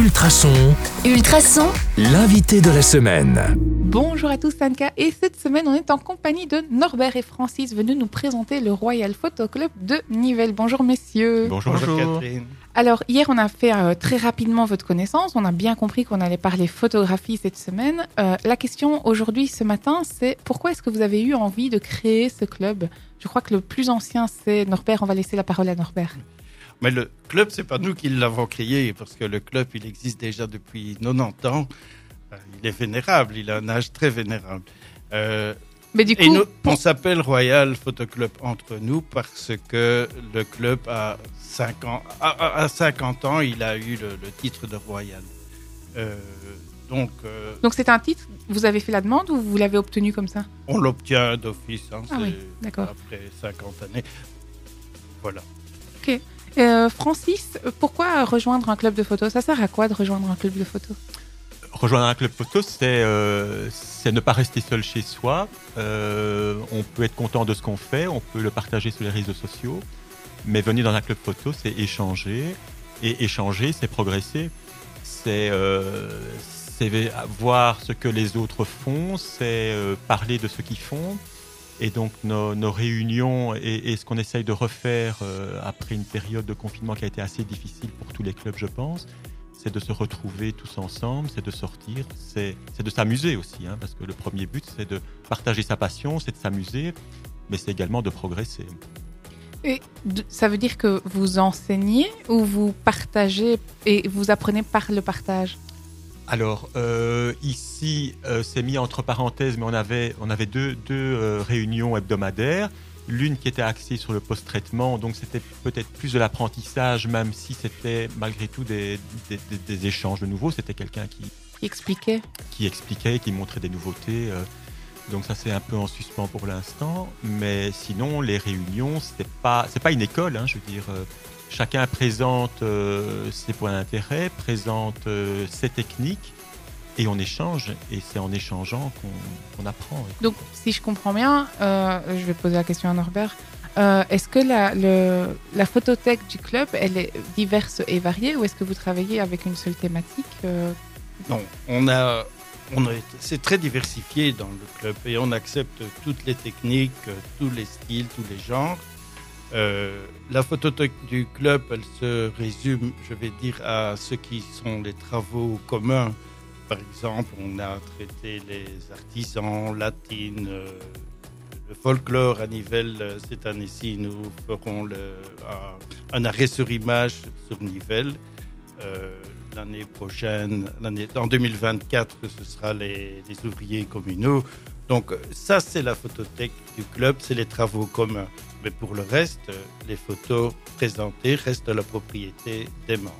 Ultrason, Ultrason, l'invité de la semaine. Bonjour à tous, Anka. Et cette semaine, on est en compagnie de Norbert et Francis venus nous présenter le Royal Photo Club de Nivelles. Bonjour, messieurs. Bonjour, Catherine. Alors, hier, on a fait euh, très rapidement votre connaissance. On a bien compris qu'on allait parler photographie cette semaine. Euh, la question aujourd'hui, ce matin, c'est pourquoi est-ce que vous avez eu envie de créer ce club? Je crois que le plus ancien, c'est Norbert. On va laisser la parole à Norbert. Mais le club, c'est pas nous qui l'avons créé, parce que le club, il existe déjà depuis 90 ans. Euh, Il est vénérable, il a un âge très vénérable. Euh, Mais du coup, et nous, pour- on s'appelle Royal Photo Club entre nous parce que le club a 5 ans, à, à- à 50 ans, il a eu le, le titre de Royal. Euh, donc, euh, donc c'est un titre. Vous avez fait la demande ou vous l'avez obtenu comme ça? On l'obtient d'office. hein, Ah c'est oui, d'accord. Après 50 années. Voilà. Euh, Francis, pourquoi rejoindre un club de photo? Ça sert à quoi de rejoindre un club de photo? Rejoindre un club photo, c'est euh, c'est ne pas rester seul chez soi. Euh, on peut être content de ce qu'on fait, on peut le partager sur les réseaux sociaux, mais venir dans un club photo, c'est échanger. Et échanger, c'est progresser. C'est voir ce que les autres font, c'est parler de ce qu'ils font. Et donc nos, réunions et, ce qu'on essaye de refaire euh, après une période de confinement qui a été assez difficile pour tous les clubs, je pense, c'est de se retrouver tous ensemble, c'est de sortir, c'est de s'amuser aussi, hein, parce que le premier but, c'est de partager sa passion, c'est de s'amuser, mais c'est également de progresser. Et ça veut dire que vous enseignez ou vous partagez et vous apprenez par le partage? Alors, euh, ici, euh, c'est mis entre parenthèses, mais on avait, on avait deux, deux euh, réunions hebdomadaires. L'une qui était axée sur le post-traitement, donc c'était peut-être plus de l'apprentissage, même si c'était malgré tout des, des- des- des échanges de nouveau. C'était quelqu'un qui, qui expliquait qui expliquait, qui montrait des nouveautés. donc ça c'est un peu en suspens pour l'instant, mais sinon les réunions c'est pas c'est pas une école, hein, je veux dire. Chacun présente euh, ses points d'intérêt, présente euh, ses techniques et on échange. Et c'est en échangeant qu'on apprend. Donc, si je comprends bien, euh, je vais poser la question à Norbert. Euh, est-ce que la, le- la photothèque du club, elle est diverse et variée ou est-ce que vous travaillez avec une seule thématique euh, Non, on a, on a, c'est très diversifié dans le club et on accepte toutes les techniques, tous les styles, tous les genres. Euh, la photothèque du club, elle se résume, je vais dire, à ce qui sont les travaux communs. Par exemple, on a traité les artisans, latines, euh, le folklore à Nivelles. Euh, Cette année-ci, nous ferons un, arrêt sur image sur Nivelles. L'année prochaine, l'année, en 2024, ce sera les, les ouvriers communaux. Donc ça, c'est la photothèque du club, c'est les travaux communs. Mais pour le reste, les photos présentées restent la propriété des membres.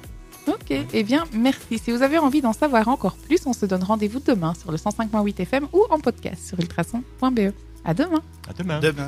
Ok, eh bien, merci. Si vous avez envie d'en savoir encore plus, on se donne rendez-vous demain sur le 105.8 FM ou en podcast sur ultrason.be. À demain. À demain. Demain.